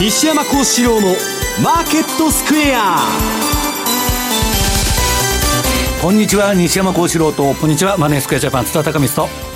西山幸四郎のマーケットスクエア。こんにちは西山幸四郎とこんにちはマネースクエアジャパン津田隆光と。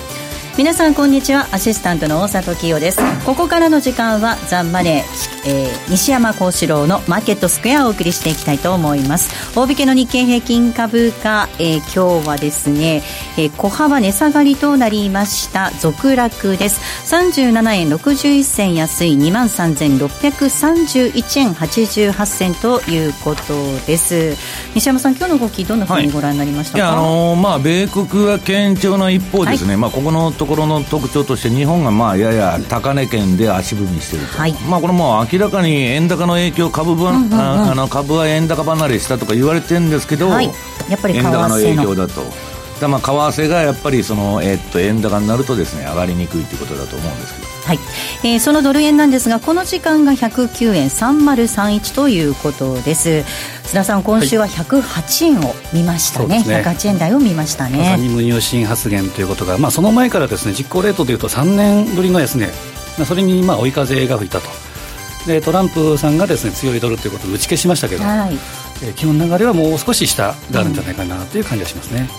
皆さんこんにちは。アシスタントの大里清です。ここからの時間はザンマネー、えー、西山幸四郎のマーケットスクエアをお送りしていきたいと思います。大引けの日経平均株価、えー、今日はですね、えー、小幅値下がりとなりました。続落です。37円61銭安い2万3631円88銭ということです。西山さん今日の動きどんなふうにご覧になりましたか、はい、あのー、まあ米国は堅調な一方ですね、はい、まあここのところの特徴として、日本がまあやや高値圏で足踏みしていると、はい、まあ、これも明らかに円高の影響株は、うんうんうん、あの株は円高離れしたとか言われてるんですけど、はい、やっぱり円高の影響だと。だまあ為替がやっぱりその、えー、っと円高になるとですね上がりにくいということだと思うんですけど。はい、えー、そのドル円なんですがこの時間が109円3031ということです。須田さん今週は108円を見ましたね,、はい、ね。108円台を見ましたね。まさに無入信発言ということが、まあ、その前からですね実行レートでいうと3年ぶりの安値、まあ、それにまあ追い風が吹いたとでトランプさんがですね強いドルということを打ち消しましたけど、はい。えー、基本流れはもう少し下があるんじゃないかなという感じがしますね。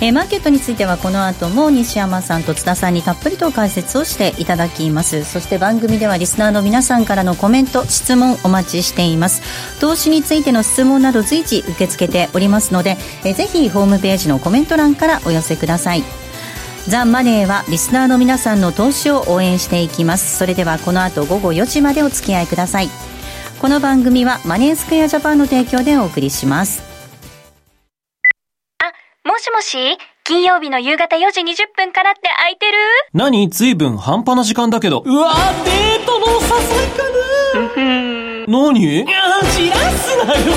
うん。えー、マーケットについてはこの後も西山さんと津田さんにたっぷりと解説をしていただきます。そして番組ではリスナーの皆さんからのコメント質問お待ちしています。投資についての質問など随時受け付けておりますので、えー、ぜひホームページのコメント欄からお寄せくださいザ・マネーはリスナーの皆さんの投資を応援していきます。それではこの後午後4時までお付き合いください。この番組はマネースクエアジャパンの提供でお送りします。もしもし？金曜日の夕方4時20分からって空いてる？何？随分半端な時間だけど。うわデートの誘いかな何？いや、じらすなよ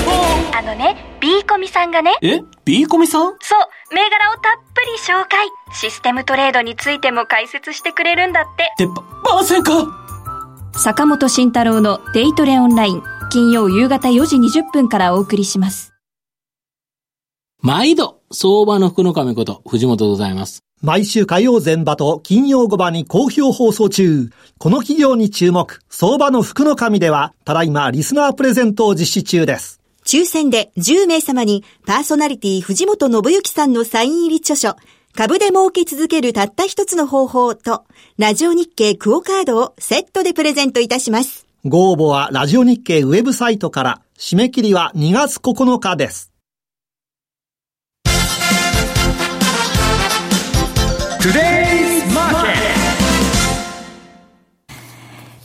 あのね、B コミさんがね。え ?B コミさん？そう、銘柄をたっぷり紹介。システムトレードについても解説してくれるんだって。ってば、ませんか坂本慎太郎のデイトレオンライン、金曜夕方4時20分からお送りします。毎度相場の福の神こと、藤本でございます。毎週火曜前場と金曜後場に好評放送中。この企業に注目、相場の福の神では、ただいまリスナープレゼントを実施中です。抽選で10名様に、パーソナリティ藤本信之さんのサイン入り著書、株で儲け続けるたった一つの方法と、ラジオ日経クオカードをセットでプレゼントいたします。ご応募はラジオ日経ウェブサイトから、締め切りは2月9日です。Today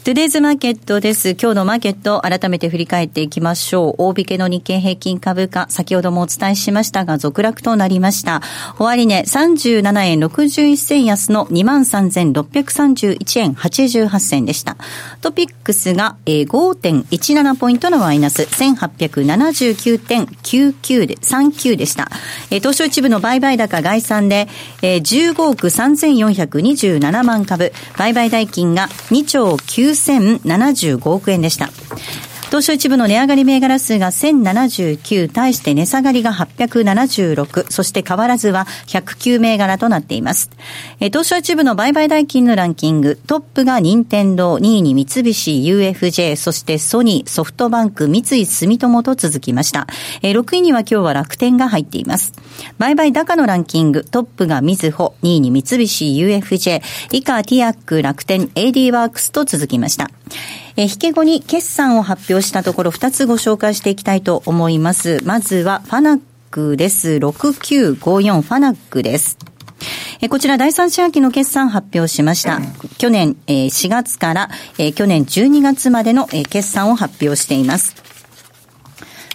トゥデイズマーケットです。今日のマーケット、改めて振り返っていきましょう。大引けの日経平均株価、先ほどもお伝えしましたが、続落となりました。終値、37円61銭安の23,631円88銭でした。トピックスが5.17ポイントのマイナス、1879.99で、39でした。東証一部の売買高概算で、15億3427万株、売買代金が2兆9 9075億円でした。東証一部の値上がり銘柄数が1079、対して値下がりが876、そして変わらずは109銘柄となっています。東証一部の売買代金のランキング、トップが任天堂、2位に三菱 UFJ、そしてソニー、ソフトバンク、三井住友と続きました。6位には今日は楽天が入っています。売買高のランキング、トップがみずほ、2位に三菱 UFJ、以下ティアック、楽天、AD ワークスと続きました。え引け後に決算を発表したところ2つご紹介していきたいと思います。まずはファナックです。6954ファナックです。こちら第3四半期の決算発表しました。去年4月から去年12月までの決算を発表しています。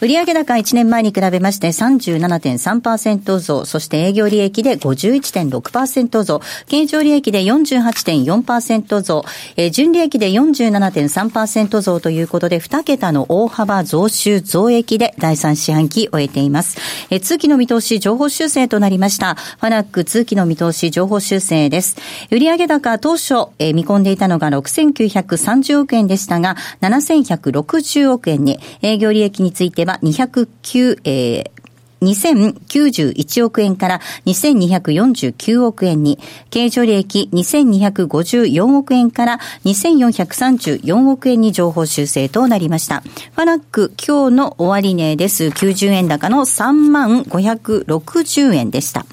売上高1年前に比べまして37.3%増、そして営業利益で51.6%増、経常利益で48.4%増、えー、純利益で47.3%増ということで、2桁の大幅増収増益で第3四半期終えています。えー、通期の見通し情報修正となりました。ファナック通期の見通し情報修正です。売上高当初、えー、見込んでいたのが6930億円でしたが、7160億円に、営業利益については209、えー、2091億円から2249億円に、経常利益2254億円から2434億円に情報修正となりました。ファナック今日の終値です。90円高の3万560円でした。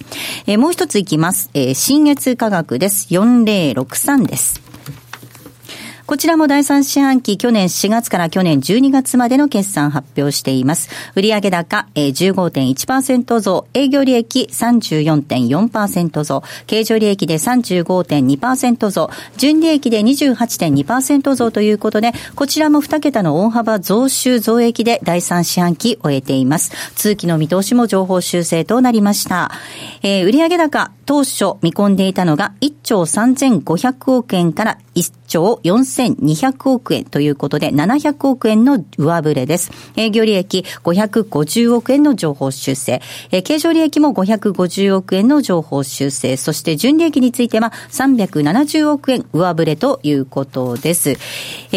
えー、もう一ついきます。えー、新月価格です。4063です。こちらも第3四半期、去年4月から去年12月までの決算発表しています。売上高、えー、15.1%増、営業利益34.4%増、経常利益で35.2%増、純利益で28.2%増ということで、こちらも2桁の大幅増収増益で第3四半期終えています。通期の見通しも情報修正となりました。えー、売上高、当初見込んでいたのが1兆3500億円から1兆4200億円ということで700億円の上振れです。営業利益550億円の情報修正。経常利益も550億円の情報修正。そして純利益については370億円上振れということです。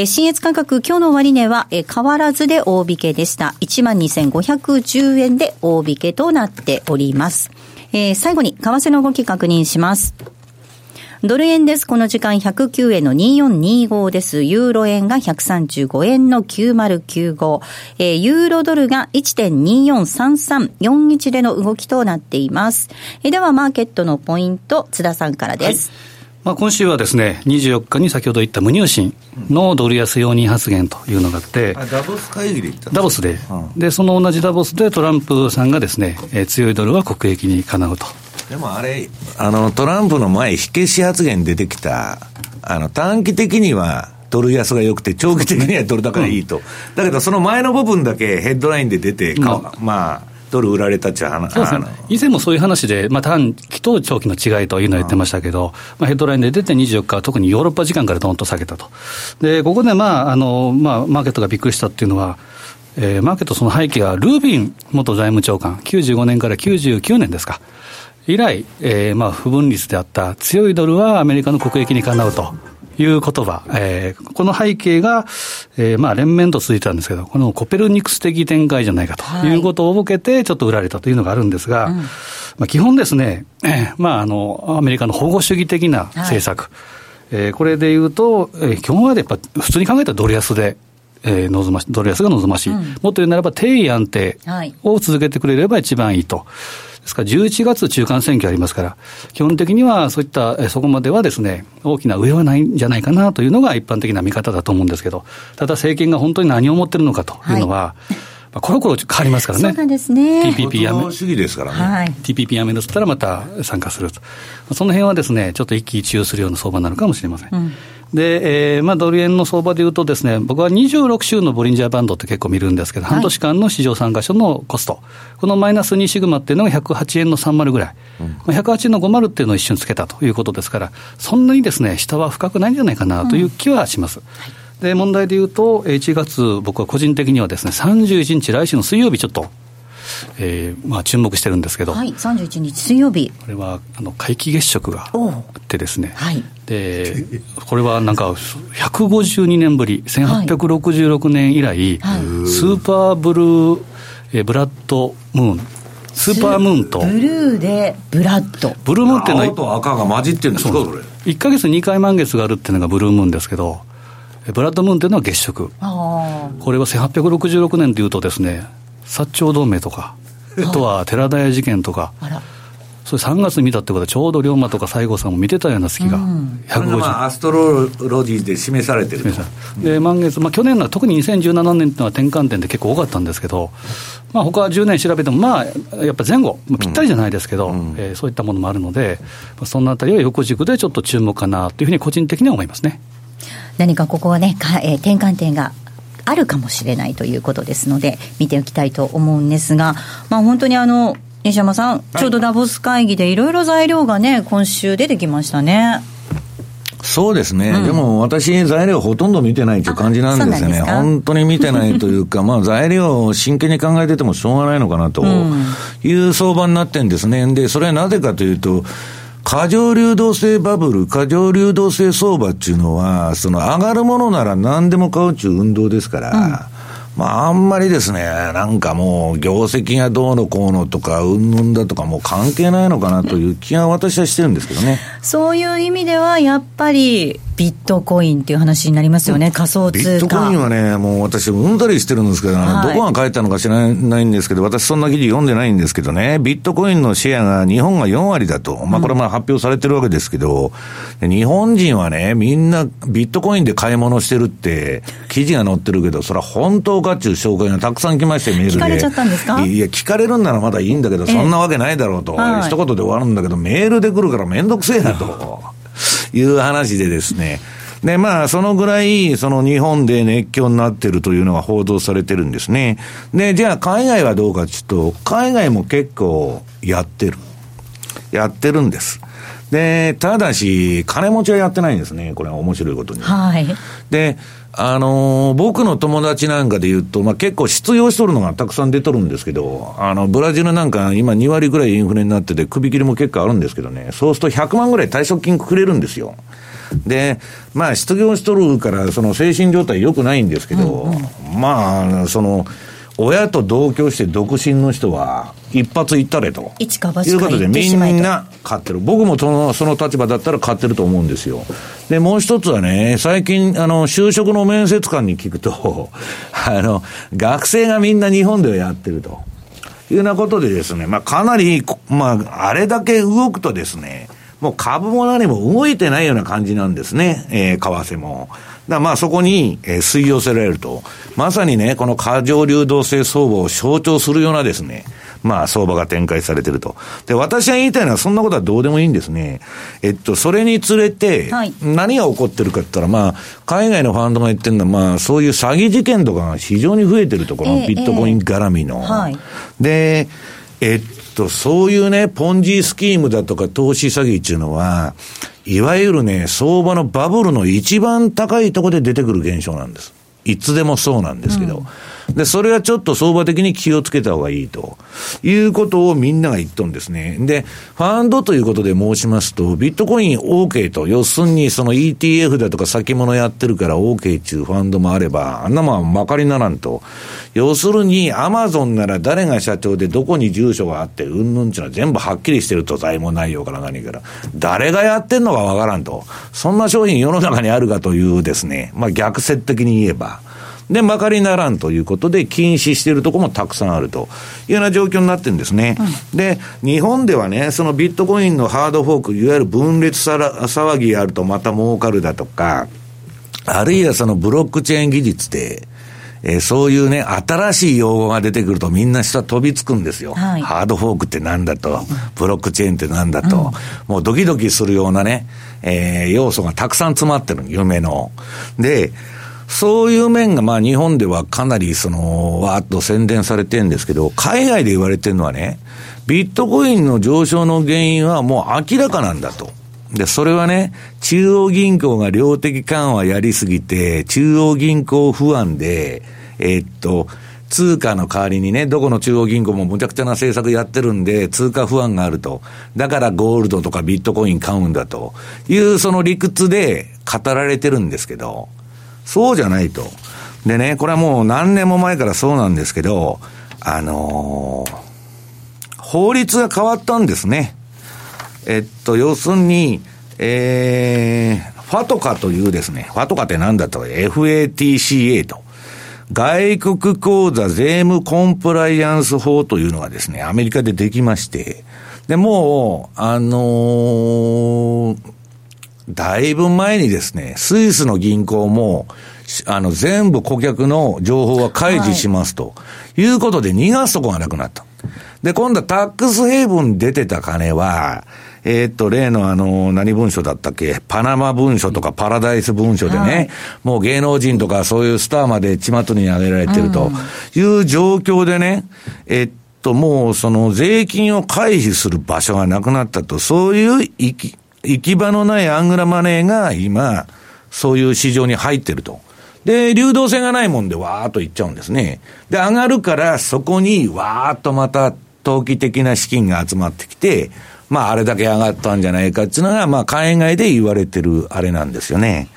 新越価格今日の終値は変わらずで大引けでした。12,510円で大引けとなっております。えー、最後に、為替の動き確認します。ドル円です。この時間109円の2425です。ユーロ円が135円の9095。えー、ユーロドルが1.243341での動きとなっています。えー、では、マーケットのポイント、津田さんからです。はいまあ、今週はですね、24日に先ほど言った無入信のドル安容認発言というのがあって、ダボス会議で言ったダボスで、うん、で、その同じダボスでトランプさんがですね、えー、強いドルは国益にかなうと。でもあれ、あの、トランプの前、火消し発言出てきた、あの、短期的には、ドル安が良くて、長期的にはドル高がいいと、うん、だけどその前の部分だけヘッドラインで出て、うん、まあ、ドル売られたっちゃ話、そうですね、以前もそういう話で、まあ、短期と長期の違いというのを言ってましたけど、まあ、ヘッドラインで出て24日は特にヨーロッパ時間からどんと下げたと。で、ここで、まあ、あの、まあ、マーケットがびっくりしたっていうのは、えー、マーケットその背景は、ルービン元財務長官、95年から99年ですか。以来、えー、まあ、不分率であった強いドルはアメリカの国益にかなうと。いう言葉、えー、この背景が、えー、まあ連綿と続いてたんですけど、このコペルニクス的展開じゃないかとい。うことを受けて、ちょっと売られたというのがあるんですが、まあ、基本ですね、えー、まああの、アメリカの保護主義的な政策、はい、えー、これでいうと、えー、基本はやっぱ普通に考えたらドル安で、えー、望ましドル安が望ましい、うん、もっと言うならば定位安定を続けてくれれば一番いいと。ですから11月中間選挙ありますから、基本的にはそういった、そこまではですね、大きな上はないんじゃないかなというのが一般的な見方だと思うんですけど、ただ政権が本当に何を思ってるのかというのは、はいまあ、コロコロ変わりますからね。そうなんですね。TPP やめ。主義ですからね。はい、TPP やめるったらまた参加すると。その辺はですね、ちょっと一喜一憂するような相場になるかもしれません。うんで、えー、まあ、ドル円の相場でいうとですね、僕は26週のボリンジャーバンドって結構見るんですけど、はい、半年間の市場参加所のコスト、このマイナス2シグマっていうのが108円の30ぐらい、うん、108円の50っていうのを一瞬つけたということですから、そんなにですね、下は深くないんじゃないかなという気はします。うんはい。で、問題で言うと、1月、僕は個人的にはですね、31日、来週の水曜日、ちょっと、えーまあ、注目してるんですけど、はい、31日水曜日。これはあの皆既月食があってですね、はい、でこれはなんか152年ぶり、1866年以来、はい、スーパーブルー、えー、ブラッドムーン。スーパームーンと。ブルーでブラッド。ブルームーンっていうのは。青と赤が混じってるんですか、それ。1か月2回満月があるっていうのがブルームーンですけど、ブラッドムーンというのは月食。これは1866年というとですね、薩長同盟とか、あ。とは寺田屋事件とか、それ3月見たってことは、ちょうど龍馬とか西郷さんも見てたような月が、150、まあ、アストロロジーで示されてるで満月、まあ、去年の特に2017年っていうのは転換点で結構多かったんですけど、まあ他は10年調べても、まあ、やっぱ前後、まあ、ぴったりじゃないですけど、うん、えー、そういったものもあるので、そのあたりは横軸でちょっと注目かなというふうに個人的には思いますね。何かここはね、かえー、転換点があるかもしれないということですので、見ておきたいと思うんですが、まあ、本当にあの西山さん、ちょうどダボス会議でいろいろ材料がね、今週出てきましたね。そうですね、うん、でも私、材料ほとんど見てないという感じなんですよね、本当に見てないというか、まあ材料を真剣に考えててもしょうがないのかなという相場になってるんですね。で、それはなぜかというと、過剰流動性バブル、過剰流動性相場っていうのは、その上がるものなら何でも買うっていう運動ですから、まあ、あんまりですね、なんかもう、業績がどうのこうのとか、うんぬんだとか、もう関係ないのかなという気が私はしてるんですけどね。そういう意味では、やっぱり、ビットコインっていう話になりますよね、仮想通貨。ビットコインはね、もう私、うんだりしてるんですけど、はい、どこが書いたのか知らないんですけど、私、そんな記事読んでないんですけどね、ビットコインのシェアが日本が4割だと、まあ、これも発表されてるわけですけど、うん、日本人はね、みんなビットコインで買い物してるって、記事が載ってるけど、それは本当かっていう紹介がたくさん来まして、メールで。聞かれちゃったんですか？いや、聞かれるんならまだいいんだけど、そんなわけないだろうと、はい、一言で終わるんだけど、メールで来るからめんどくせえなと。いう話でですね、で、まあ、そのぐらい、その日本で熱狂になってるというのが報道されてるんですね。で、じゃあ海外はどうかというと、海外も結構やってる。やってるんです。で、ただし、金持ちはやってないんですね。これは面白いことに。はい。で、あのー、僕の友達なんかで言うと、まあ、結構失業しとるのがたくさん出とるんですけど、あの、ブラジルなんか今2割ぐらいインフレになってて、首切りも結構あるんですけどね、そうすると100万ぐらい退職金くれるんですよ。で、まあ、失業しとるから、その精神状態良くないんですけど、うんうん、まあ、その、親と同居して独身の人は、一発いったれと。一か八いうことで、みんな買ってる。僕もそのその立場だったら買ってると思うんですよ。で、もう一つはね、最近、あの、就職の面接官に聞くと、あの、学生がみんな日本ではやってると。いうようなことでですね、まあ、かなり、まあ、あれだけ動くとですね、もう株も何も動いてないような感じなんですね、えー、為替も。だまあそこに、えー、吸い寄せられると。まさにね、この過剰流動性相場を象徴するようなですね、まあ相場が展開されてると。で、私が言いたいのはそんなことはどうでもいいんですね。えっと、それにつれて、何が起こってるかって言ったら、まあ、海外のファンドが言ってるのは、まあ、そういう詐欺事件とかが非常に増えてると、このビットコイン絡みの。えーえーはい、で、えっと、そういうね、ポンジスキームだとか投資詐欺っていうのは、いわゆるね、相場のバブルの一番高いところで出てくる現象なんです。いつでもそうなんですけど。うんで、それはちょっと相場的に気をつけた方がいいということをみんなが言っとんですね。で、ファンドということで申しますと、ビットコイン OK と、要するにその ETF だとか先物やってるから OK っていうファンドもあれば、あんなもんまかりならんと。要するに、アマゾンなら誰が社長でどこに住所があって、うんぬんちゅうのは全部はっきりしてると、財務内容から何から。誰がやってんのかわからんと。そんな商品世の中にあるかというですね、まあ逆説的に言えば。で、まかりならんということで、禁止しているところもたくさんあるというような状況になってるんですね。うん、で、日本ではね、そのビットコインのハードフォーク、いわゆる分裂さら騒ぎあるとまた儲かるだとか、あるいはそのブロックチェーン技術で、えー、そういうね、新しい用語が出てくるとみんな下飛びつくんですよ。はい、ハードフォークってなんだと、ブロックチェーンってなんだと、うん、もうドキドキするようなね、えー、要素がたくさん詰まってる、夢の。で、そういう面が、まあ日本ではかなりその、わーっと宣伝されてるんですけど、海外で言われてるのはね、ビットコインの上昇の原因はもう明らかなんだと。で、それはね、中央銀行が量的緩和やりすぎて、中央銀行不安で、えー、っと、通貨の代わりにね、どこの中央銀行もむちゃくちゃな政策やってるんで、通貨不安があると。だからゴールドとかビットコイン買うんだというその理屈で語られてるんですけど、そうじゃないと。でね、これはもう何年も前からそうなんですけど、あのー、法律が変わったんですね。えっと、要するに、えー、ファトカというですね、ファトカって何だと、FATCA と。外国口座税務コンプライアンス法というのがですね、アメリカでできまして、で、もう、あのー、だいぶ前にですね、スイスの銀行も、あの、全部顧客の情報は開示しますと、い、うことで逃がすとこがなくなった。で、今度はタックスヘイブン出てた金は、えー、っと、例のあの、何文書だったっけ？パナマ文書とかパラダイス文書でね、はい、もう芸能人とかそういうスターまで巷に挙げられてるという状況でね、えっと、もうその税金を回避する場所がなくなったと、そういう行き、行き場のないアングラマネーが今、そういう市場に入ってると。で、流動性がないもんでわーっと行っちゃうんですね。で、上がるからそこにわーっとまた投機的な資金が集まってきて、まああれだけ上がったんじゃないかっていうのが、まあ海外で言われてるあれなんですよね。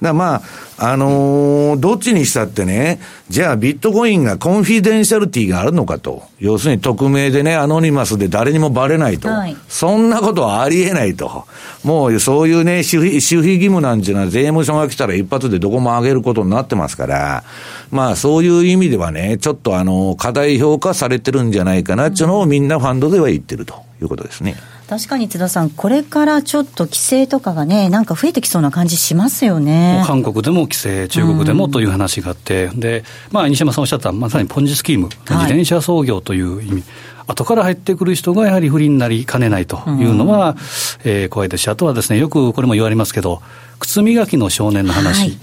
だまあ、あのー、どっちにしたってね、じゃあビットコインが confidentiality があるのかと。要するに匿名でね、 anonymous で誰にもバレないと。はい、そんなことはありえないと。もうそういうね、守秘、守秘義務なんていうのは税務署が来たら一発でどこも上げることになってますから、まあそういう意味ではね、ちょっとあの、過大評価されてるんじゃないかなっていうのをみんなファンドでは言ってるということですね。確かに津田さん、これからちょっと規制とかがね、なんか増えてきそうな感じしますよね。韓国でも規制、中国でもという話があって、うん、で、まあ、西山さんおっしゃった、まさにポンジスキーム、自転車操業という意味。はい後から入ってくる人がやはり不利になりかねないというのは、うん、えー、怖いですし、あとはですね、よくこれも言われますけど、靴磨きの少年の話、はい、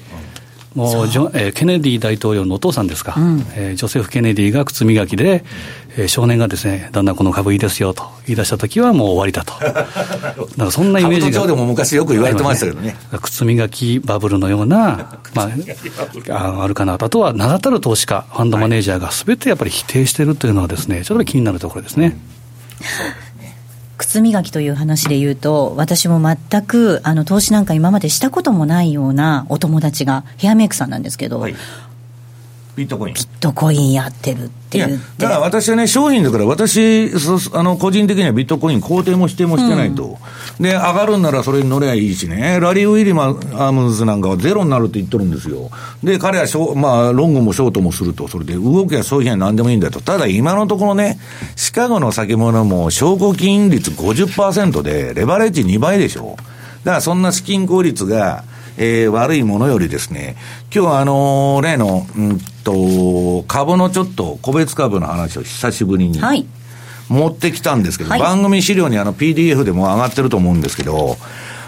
もうジョ、えー、ケネディ大統領のお父さんですか、うん、えー、ジョセフ・ケネディが靴磨きで、えー、少年がですね、だんだんこの株いいですよと言い出したときはもう終わりだと。だからそんなイメージが。でも昔よく言われてましたけどね。靴磨きバブルのような、まあ、あるかなと。あとは名だたる投資家、ファンドマネージャーがすべてやっぱり否定しているというのはですね、ちょっと気になるところですね。靴磨きという話で言うと、私も全くあの投資なんか今までしたこともないようなお友達がヘアメイクさんなんですけど、はい、ビットコイン。ビットコインやってるって言って。だから私はね、商品だから私、あの、個人的にはビットコイン肯定も否定もしてないと。うん、で、上がるんならそれに乗ればいいしね。ラリー・ウィリマームズなんかはゼロになるって言ってるんですよ。で、彼はショ、まあ、ロングもショートもすると。それで、動きは商品は何でもいいんだと。ただ、今のところね、シカゴの先物も証拠金率50%で、レバレッジ2倍でしょ。だから、そんな資金効率が、えー、悪いものよりですね、今日はあのー、例の、うんと、株のちょっと個別株の話を久しぶりに、持ってきたんですけど、はい、番組資料にあの PDF でも上がってると思うんですけど、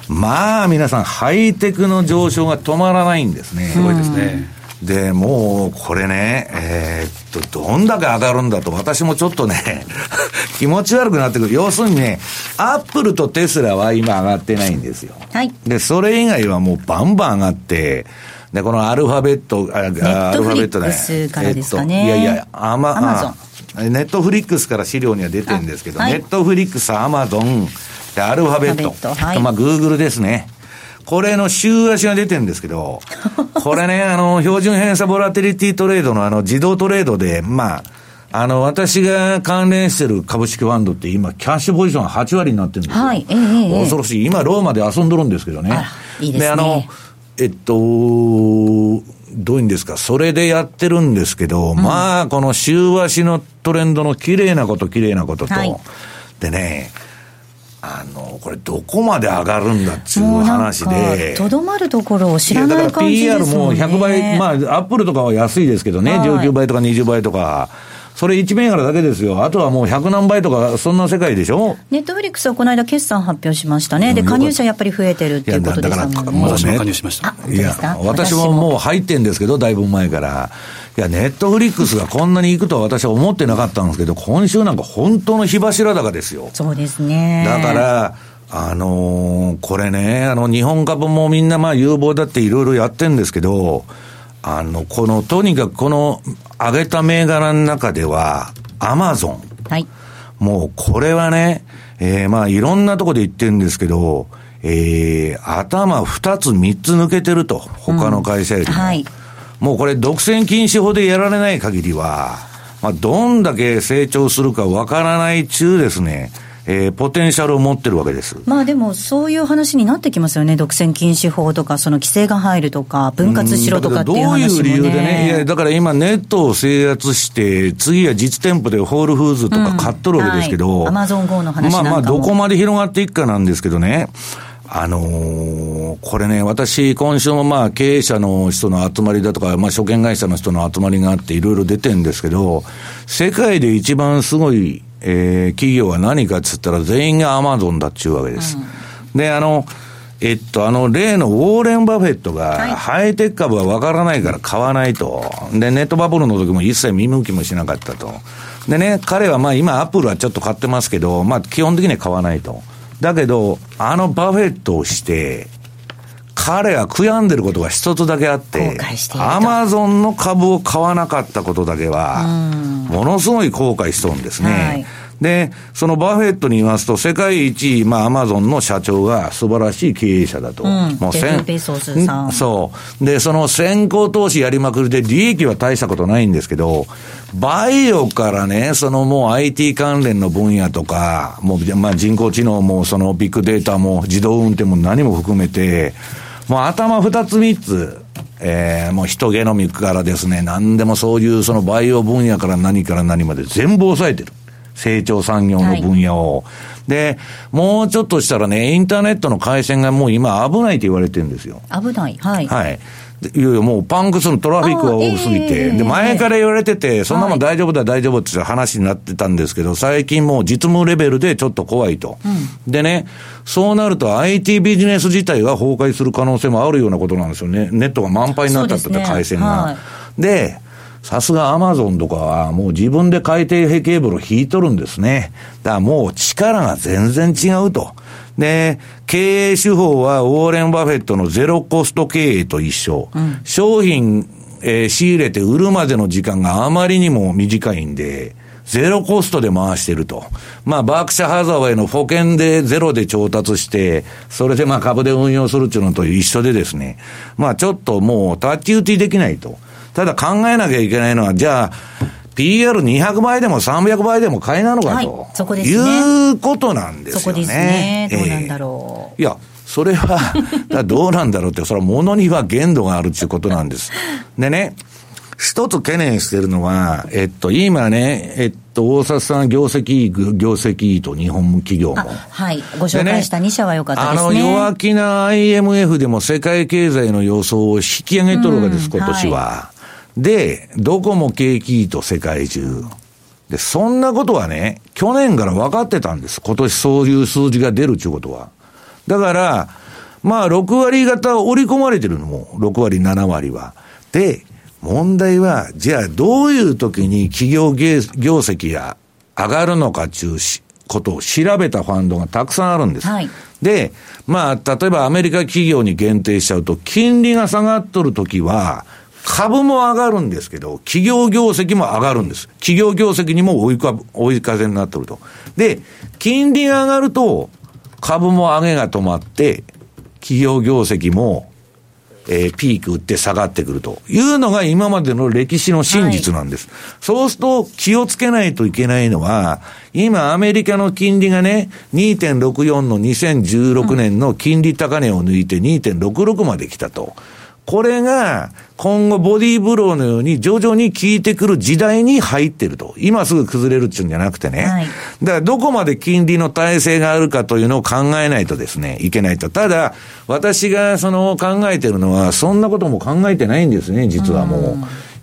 まあ皆さん、ハイテクの上昇が止まらないんですね。すごいですね。で、もう、これね、えー、っと、どんだけ上がるんだと、私もちょっとね 気持ち悪くなってくる。要するにね、アップルとテスラは今上がってないんですよ。はい。で、それ以外はもうバンバン上がって、で、このアルファベット、あアルファベットね。からですかね。えっと、いやいや、アマ、アネットフリックスから資料には出てるんですけど、はい、ネットフリックス、アマゾン、で、アルファベット、はい、まあ、グーグルですね。これの週足が出てるんですけど、これね、あの、標準偏差ボラティリティトレードのあの、自動トレードで、まあ、あの、私が関連してる株式ファンドって今、キャッシュポジション8割になってるんですよ。はい、えー、恐ろしい。今、ローマで遊んどるんですけどね。いいですね。で、あの、えっと、どういうんですか、それでやってるんですけど、うん、まあ、この週足のトレンドの綺麗なこと、綺麗なことと、はい、でね、あの、これどこまで上がるんだっていう話で。とどまるところを知らない感じですもんね。だから PR も100倍、まあ、アップルとかは安いですけどね、はい、19倍とか20倍とか。それ1銘柄だけですよ。あとはもう100何倍とか、そんな世界でしょ？ネットフリックスはこの間決算発表しましたね。で、加入者やっぱり増えてるっていうことですもんね。私も加入しました。いや、私ももう入ってんですけど、だいぶ前から。いや、ネットフリックスがこんなに行くとは私は思ってなかったんですけど、今週なんか本当の火柱高ですよ。そうですね。だから、あのー、これね、あの、日本株もみんなまあ有望だっていろいろやってるんですけど、あの、この、とにかくこの上げた銘柄の中では、アマゾン。はい。もうこれはね、えー、まあいろんなとこで言ってるんですけど、えー、頭二つ三つ抜けてると。他の会社よりも。うん、はい。もうこれ独占禁止法でやられない限りは、まあ、どんだけ成長するかわからない中ですね、えー、ポテンシャルを持ってるわけです。まあでも、そういう話になってきますよね。独占禁止法とか、その規制が入るとか、分割しろとかっていう話も、ね、どういう理由でね。いや、だから今ネットを制圧して、次は実店舗でホールフーズとか買っとるわけですけど。アマゾン GO の話まあまあ、どこまで広がっていくかなんですけどね。あのー、これね、私、今週もまあ、経営者の人の集まりだとか、まあ、証券会社の人の集まりがあって、いろいろ出てるんですけど、世界で一番すごい、えー、企業は何かっつったら、全員がアマゾンだっちゅうわけです。うん、で、あの、えっと、あの、例のウォーレン・バフェットが、ハイテク株は分からないから買わないと。で、ネットバブルの時も一切見向きもしなかったと。でね、彼はまあ今、アップルはちょっと買ってますけど、まあ基本的には買わないと。だけど、あのバフェットをして、彼は悔やんでることが一つだけあって、アマゾンの株を買わなかったことだけは、ものすごい後悔したそうですね。はいで、そのバフェットに言いますと、世界一、まあ、アマゾンの社長が素晴らしい経営者だと。うん、もう先ベゾスさん。そう。で、その先行投資やりまくりで利益は大したことないんですけど、バイオからね、そのもう IT 関連の分野とか、もう、まあ、人工知能も、そのビッグデータも、自動運転も何も含めて、もう頭二つ三つ、えー、もう人ゲノミックからですね、何でもそういうそのバイオ分野から何から何まで全部抑えてる。成長産業の分野を。はい、で、もうちょっとしたらね、インターネットの回線がもう今危ないって言われてるんですよ。危ない。はい。はい。いやいや、もうパンクするトラフィックが多すぎて、で、前から言われてて、そんなもん大丈夫だ、大丈夫って話になってたんですけど、最近もう実務レベルでちょっと怖いと。でね、そうなると IT ビジネス自体が崩壊する可能性もあるようなことなんですよね。ネットが満杯になったって回線が。で、さすがアマゾンとかはもう自分で海底ケーブルを引いとるんですね。だからもう力が全然違うと。で、経営手法はウォーレン・バフェットのゼロコスト経営と一緒。うん、商品、えー、仕入れて売るまでの時間があまりにも短いんで、ゼロコストで回してると。まあ、バークシャハザワイの保険でゼロで調達して、それでまあ株で運用するっていうのと一緒でですね。まあ、ちょっともう、太刀打ちできないと。ただ考えなきゃいけないのは、じゃあ、PR200 倍でも300倍でも買いなのかと、はい、そこですね、いうことなんですよね。そこですね。どうなんだろう。えー、いや、それは、どうなんだろうって、それは物には限度があるっていうことなんです。でね、一つ懸念してるのは、えっと、今ね、えっと、大札さん業績、業績と日本企業も。はい。ご紹介した2社は良かったですね。あの、弱気な IMF でも世界経済の予想を引き上げとるわけです、今年は。はいで、どこも景気いいと世界中。で、そんなことはね、去年から分かってたんです。今年そういう数字が出るっていうことは。だから、まあ、6割方織り込まれてるのも、6割、7割は。で、問題は、じゃあどういう時に企業業績が上がるのかっていうことを調べたファンドがたくさんあるんです。はい、で、まあ、例えばアメリカ企業に限定しちゃうと、金利が下がっとる時は、株も上がるんですけど、企業業績も上がるんです。企業業績にも追いか追い風になってると。で、金利が上がると、株も上げが止まって、企業業績も、えー、ピーク打って下がってくるというのが今までの歴史の真実なんです。はい、そうすると気をつけないといけないのは、今アメリカの金利がね、2.64の2016年の金利高値を抜いて2.66まで来たと。これが、今後ボディーブローのように徐々に効いてくる時代に入ってると。今すぐ崩れるっていうんじゃなくてね。はい、だからどこまで金利の体制があるかというのを考えないとですね、いけないと。ただ、私がその考えてるのは、そんなことも考えてないんですね、実はもう。う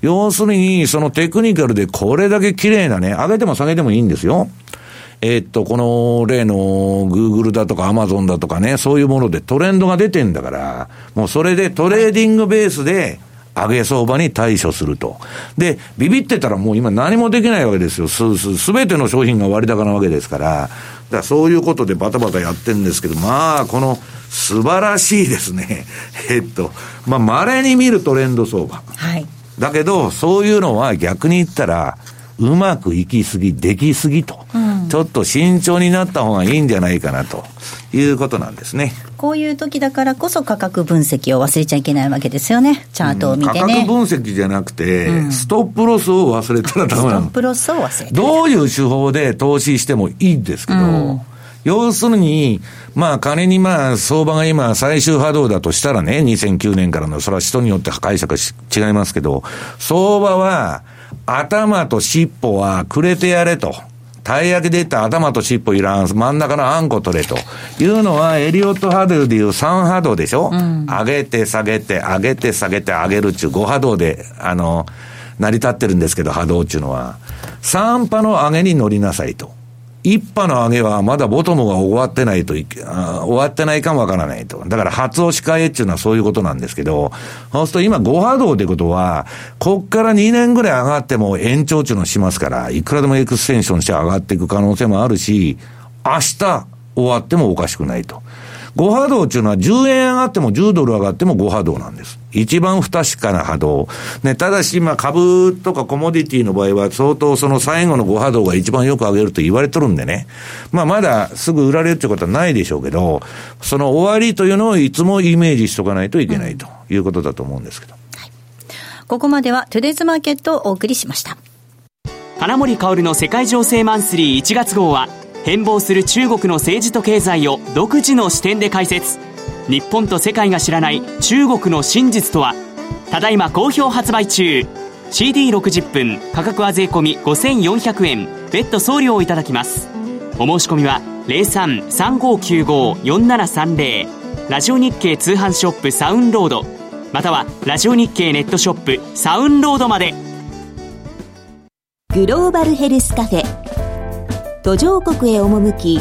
要するに、そのテクニカルでこれだけ綺麗なね、上げても下げてもいいんですよ。えー、っと、この例のグーグルだとかアマゾンだとかね、そういうものでトレンドが出てんだから、もうそれでトレーディングベースで、上げ相場に対処すると。で、ビビってたらもう今何もできないわけですよ。す、す、すべての商品が割高なわけですから。だからそういうことでバタバタやってるんですけど、まあ、この素晴らしいですね。えっと、まあ、稀に見るトレンド相場。はい。だけど、そういうのは逆に言ったら、うまくいきすぎ、できすぎと、うん、ちょっと慎重になった方がいいんじゃないかなということなんですね。こういう時だからこそ価格分析を忘れちゃいけないわけですよね。チャートを見てね。うん、価格分析じゃなくて、うん、ストップロスを忘れたらダメなの。ストップロスを忘れどういう手法で投資してもいいんですけど、要するに、まあ、金にまあ、相場が今、最終波動だとしたらね、2009年からの、それは人によって解釈違いますけど、相場は、頭と尻尾はくれてやれと。たい焼きで言った頭と尻尾いらん、真ん中のあんこ取れと。いうのは、エリオット波動でいう3波動でしょ、うん、上げて下げて、上げて下げて上げるっちゅう5波動で、あの、成り立ってるんですけど、波動っちゅうのは。3波の上げに乗りなさいと。一波の上げはまだボトムが終わってないとい、終わってないかもわからないと。だから初押し替えっていうのはそういうことなんですけど、そうすると今5波動ってことは、こっから2年ぐらい上がっても延長っていうのしますから、いくらでもエクステンションして上がっていく可能性もあるし、明日終わってもおかしくないと。5波動っていうのは10円上がっても10ドル上がっても5波動なんです。一番不確かな波動。ね、ただし、まあ株とかコモディティの場合は相当その最後の5波動が一番よく上げると言われてるんでね。まあまだすぐ売られるってことはないでしょうけど、その終わりというのをいつもイメージしとかないといけないということだと思うんですけど。はい、ここまではトゥデイズマーケットをお送りしました。金森薫の世界情勢マンスリー1月号は、変貌する中国の政治と経済を独自の視点で解説。日本と世界が知らない中国の真実とは？ただいま好評発売中。CD60 分価格は税込5400円。別途送料をいただきます。お申し込みは0335954730ラジオ日経通販ショップサウンロード。またはラジオ日経ネットショップサウンロードまで。グローバルヘルスカフェ。途上国へ赴き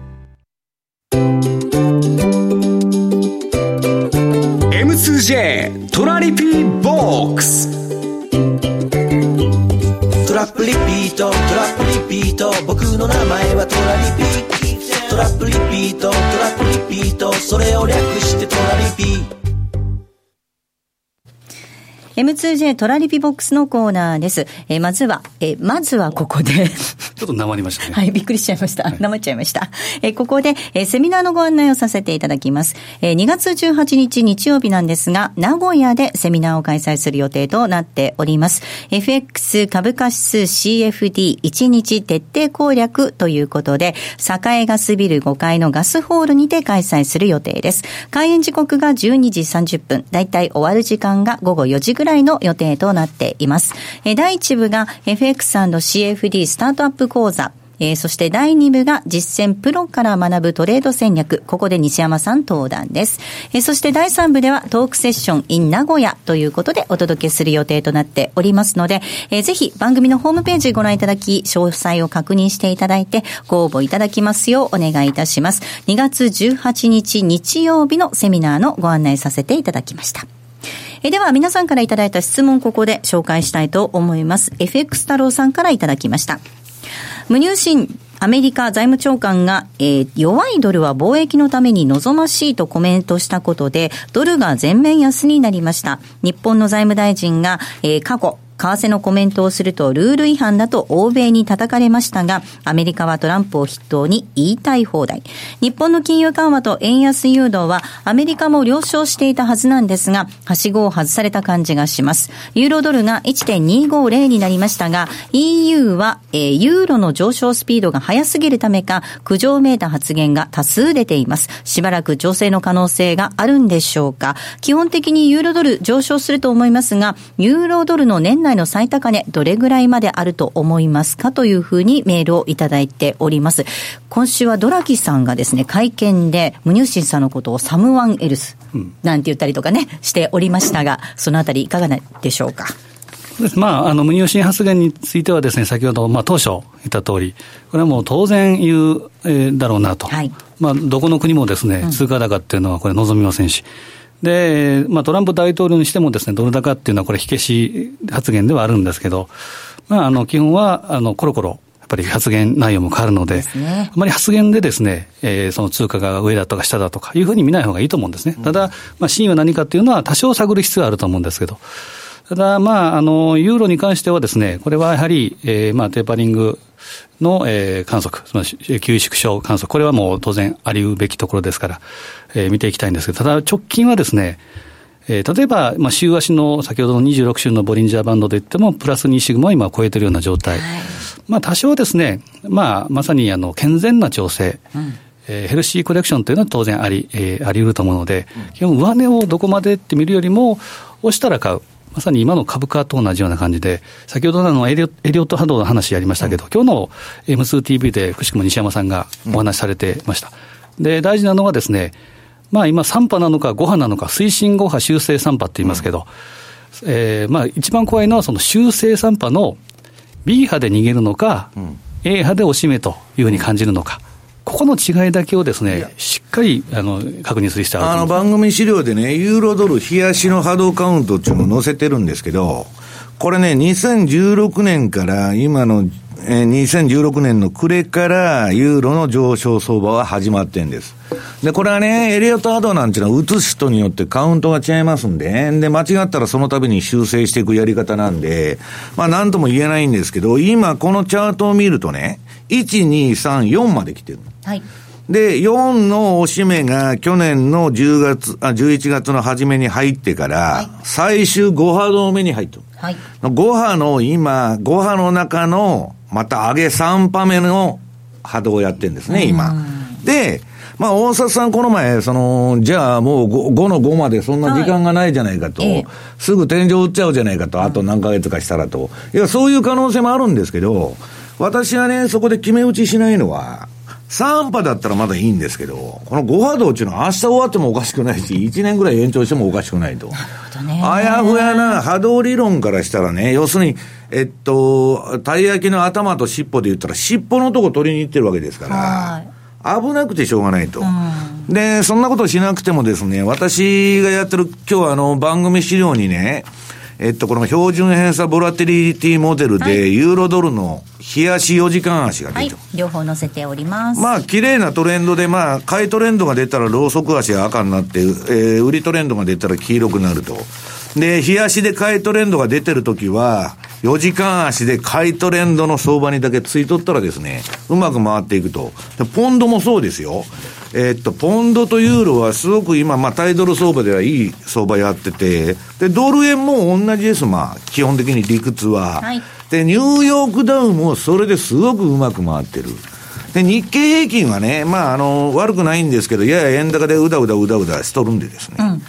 DJ トラリピーボックス。トラップリピートトラップリピート。僕の名前はトラリピ。トラップリピートトラップリピート。それを略してトラリピ。M2J トラリピボックスのコーナーです。えー、まずは、えー、まずはここでちょっとなりましたね。はい、びっくりしちゃいました。な、ま、っちゃいました。えー、ここで、えー、セミナーのご案内をさせていただきます。えー、2月18日日曜日なんですが、名古屋でセミナーを開催する予定となっております。FX 株価指数 CFD1 日徹底攻略ということで、栄ガスビル5階のガスホールにて開催する予定です。開演時刻が12時30分、だいたい終わる時間が午後4時ぐらいくらいの予定となっています。第1部が FX&CFD スタートアップ講座、えー、そして第2部が実践プロから学ぶトレード戦略。ここで西山さん登壇です。えー、そして第3部ではトークセッション in 名古屋ということでお届けする予定となっておりますので、えー、ぜひ番組のホームページご覧いただき、詳細を確認していただいてご応募いただきますようお願いいたします。2月18日日曜日のセミナーのご案内させていただきました。えでは皆さんからいただいた質問ここで紹介したいと思います。FX 太郎さんからいただきました。無入信アメリカ財務長官が、えー、弱いドルは貿易のために望ましいとコメントしたことで、ドルが全面安になりました。日本の財務大臣が、えー、過去、為替のコメントをするとルール違反だと欧米に叩かれましたが、アメリカはトランプを筆頭に言いたい放題。日本の金融緩和と円安誘導はアメリカも了承していたはずなんですが、はしごを外された感じがします。ユーロドルが1.250になりましたが、EU は、えー、ユーロの上昇スピードが速すぎるためか、苦情めいた発言が多数出ています。しばらく調整の可能性があるんでしょうか。基本的にユーロドル上昇すると思いますが、ユーロドルの年内内の最高値、どれぐらいまであると思いますかというふうにメールをいただいております。今週はドラギさんがですね、会見で、ムニューシンさんのことをサムワンエルスなんて言ったりとかね、しておりましたが、そのあたりいかがでしょうか？まあ、あの、無入信発言についてはですね、先ほど、まあ、当初言った通り、これはもう当然言う、えー、だろうなと。はい、まあ、どこの国もですね、通貨高っていうのはこれ望みませんし、で、まあ、トランプ大統領にしてもですね、ドル高っていうのはこれ火消し発言ではあるんですけど、まあ、あの、基本は、あの、コロコロ、やっぱり発言内容も変わるので、でね、あまり発言でですね、えー、その通貨が上だとか下だとかいうふうに見ない方がいいと思うんですね。ただ、まあ、真意は何かっていうのは多少探る必要はあると思うんですけど、ただ、まあ、あの、ユーロに関してはですね、これはやはり、えー、まあ、テーパリングの、えー、観測、つまり、急縮小観測、これはもう当然ありうべきところですから、えー、見ていきたいんですけど、ただ直近はですね、えー、例えば、まあ、週足の先ほどの26週のボリンジャーバンドで言っても、プラス2シグマを今超えてるような状態。はい、まあ、多少ですね、まあ、まさにあの、健全な調整。うんえー、ヘルシーコレクションというのは当然あり、えー、あり得ると思うので、うん、基本上値をどこまでって見るよりも、押したら買う。まさに今の株価と同じような感じで、先ほどのエリオット波動の話やりましたけど、うん、今日の M2TV でくしくも西山さんがお話しされてました。うん、で、大事なのはですね、まあ今3波なのか5波なのか、推進5波、修正3波って言いますけど、うん、えー、まあ一番怖いのはその修正3波の B 派で逃げるのか、うん、A 派でおしめというふうに感じるのか。ここの違いだけをですね、しっかりあの確認する必要あの番組資料でね、ユーロドル冷やしの波動カウントっていうのを載せてるんですけど、これね、2016年から今の、え、2016年の暮れからユーロの上昇相場は始まってんです。で、これはね、エリオット波動なんていうのは移す人によってカウントが違いますんで、で、間違ったらその度に修正していくやり方なんで、まあなんとも言えないんですけど、今このチャートを見るとね、1、2、3、4まで来てる。はい。で、4のおしめが去年の10月、あ、11月の初めに入ってから、はい、最終5波動目に入ってる。はい。5波の今、5波の中の、また上げ3波目の波動をやってるんですね、今。で、まあ、大札さんこの前、その、じゃあもう 5, 5の5までそんな時間がないじゃないかと、はい、すぐ天井売っちゃうじゃないかと、あと何ヶ月かしたらと。いや、そういう可能性もあるんですけど、私はね、そこで決め打ちしないのは、3波だったらまだいいんですけど、この5波動っていうのは明日終わってもおかしくないし、1年ぐらい延長してもおかしくないと。なるほどね。あやふやな波動理論からしたらね、要するに、えっと、たい焼きの頭と尻尾で言ったら、尻尾のとこ取りに行ってるわけですから、危なくてしょうがないと。で、そんなことしなくてもですね、私がやってる、今日あの、番組資料にね、えっと、この標準偏差ボラテリティモデルで、ユーロドルの冷やし4時間足が出てる、はい、両方載せております。まあ、綺麗なトレンドで、まあ、買いトレンドが出たらローソク足が赤になって、えー、売りトレンドが出たら黄色くなると。で、冷やしで買いトレンドが出てるときは、4時間足で買いトレンドの相場にだけついとったらですね、うまく回っていくと。ポンドもそうですよ。えー、っと、ポンドとユーロはすごく今、まあ、タイドル相場ではいい相場やってて、で、ドル円も同じです、まあ、基本的に理屈は。はい、で、ニューヨークダウンもそれですごくうまく回ってる。で、日経平均はね、まあ、あの、悪くないんですけど、やや円高でうだうだうだうだしとるんでですね。うん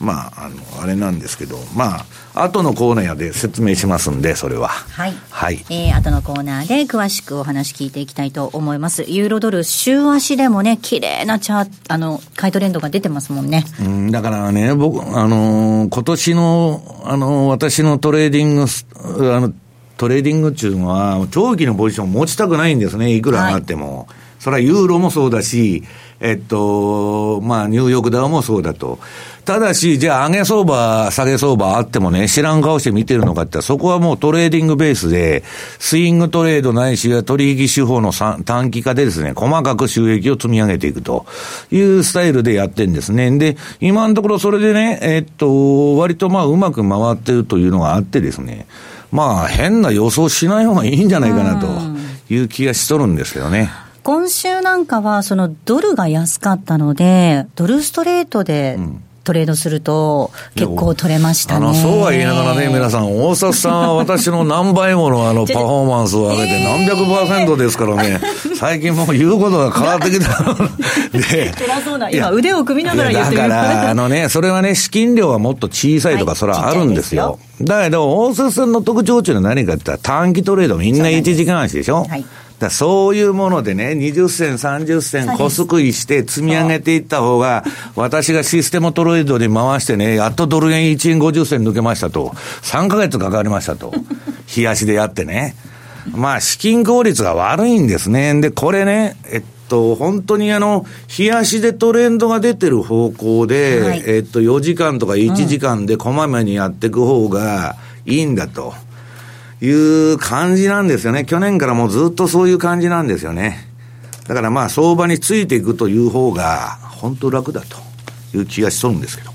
まあ、あの、あれなんですけど、まあ、後のコーナーで説明しますんで、それは。はい。はい。えー、後のコーナーで詳しくお話聞いていきたいと思います。ユーロドル、週足でもね、綺麗なチャーあの、買いトレンドが出てますもんね。うん、だからね、僕、あのー、今年の、あのー、私のトレーディング、あの、トレーディングっていうのは、長期のポジション持ちたくないんですね、いくら上がっても。はい、それはユーロもそうだし、えっと、まあ、ニューヨークダウもそうだと。ただし、じゃあ上げ相場、下げ相場あってもね、知らん顔して見てるのかって、そこはもうトレーディングベースで、スイングトレードないしは取引手法の短期化でですね、細かく収益を積み上げていくというスタイルでやってんですね。で、今のところそれでね、えっと、割とまあうまく回ってるというのがあってですね、まあ変な予想しない方がいいんじゃないかなという気がしとるんですけどね。今週なんかは、そのドルが安かったので、ドルストレートで、うんトレードすると、結構取れましたね。あの、そうは言いながらね、皆さん、大札さんは私の何倍ものあの、パフォーマンスを上げて何百パーセントですからね、最近もう言うことが変わってきたので。そうな。今、腕を組みながら言ってるだから、あのね、それはね、資金量はもっと小さいとか、それはあるんですよ。だけど、大札さんの特徴っていうのは何かって言ったら、短期トレードみんな1時間足でしょ？はいだそういうものでね、20銭、30銭、小すくいして積み上げていった方が、私がシステムトレードに回してね、やっとドル円1円50銭抜けましたと、3ヶ月かかりましたと、冷やしでやってね。まあ、資金効率が悪いんですね。で、これね、えっと、本当にあの、冷やしでトレンドが出てる方向で、はい、えっと、4時間とか1時間でこまめにやっていく方がいいんだと。いう感じなんですよね。去年からもうずっとそういう感じなんですよね。だからまあ相場についていくという方が本当楽だという気がしそうるんですけど。